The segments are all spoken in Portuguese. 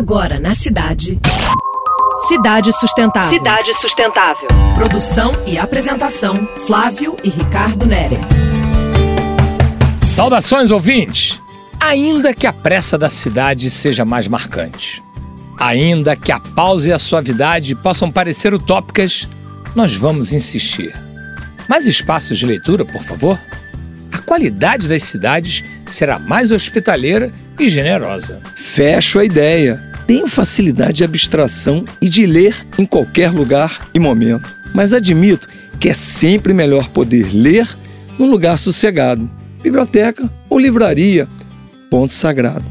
Agora na cidade. Cidade Sustentável. Cidade Sustentável. Produção e apresentação: Flávio e Ricardo Nere. Saudações, ouvintes! Ainda que a pressa da cidade seja mais marcante, ainda que a pausa e a suavidade possam parecer utópicas, nós vamos insistir. Mais espaços de leitura, por favor? A qualidade das cidades será mais hospitaleira e generosa. Fecho a ideia. Tenho facilidade de abstração e de ler em qualquer lugar e momento. Mas admito que é sempre melhor poder ler num lugar sossegado biblioteca ou livraria. Ponto sagrado.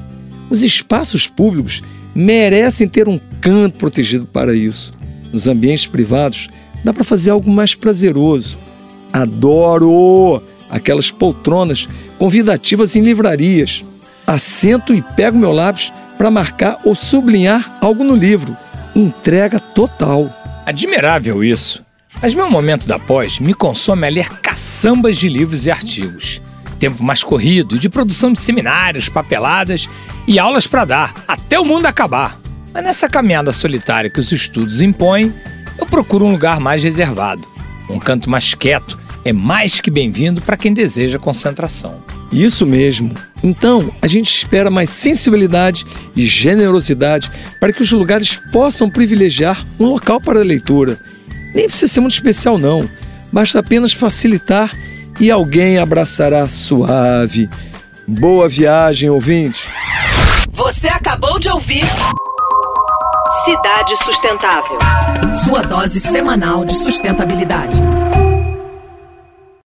Os espaços públicos merecem ter um canto protegido para isso. Nos ambientes privados, dá para fazer algo mais prazeroso. Adoro aquelas poltronas convidativas em livrarias. Assento e pego meu lápis para marcar ou sublinhar algo no livro. Entrega total. Admirável isso. Mas meu momento da pós me consome a ler caçambas de livros e artigos. Tempo mais corrido, de produção de seminários, papeladas e aulas para dar, até o mundo acabar. Mas nessa caminhada solitária que os estudos impõem, eu procuro um lugar mais reservado. Um canto mais quieto é mais que bem-vindo para quem deseja concentração. Isso mesmo. Então, a gente espera mais sensibilidade e generosidade para que os lugares possam privilegiar um local para a leitura. Nem precisa ser muito especial, não. Basta apenas facilitar e alguém abraçará suave. Boa viagem, ouvinte. Você acabou de ouvir Cidade Sustentável. Sua dose semanal de sustentabilidade.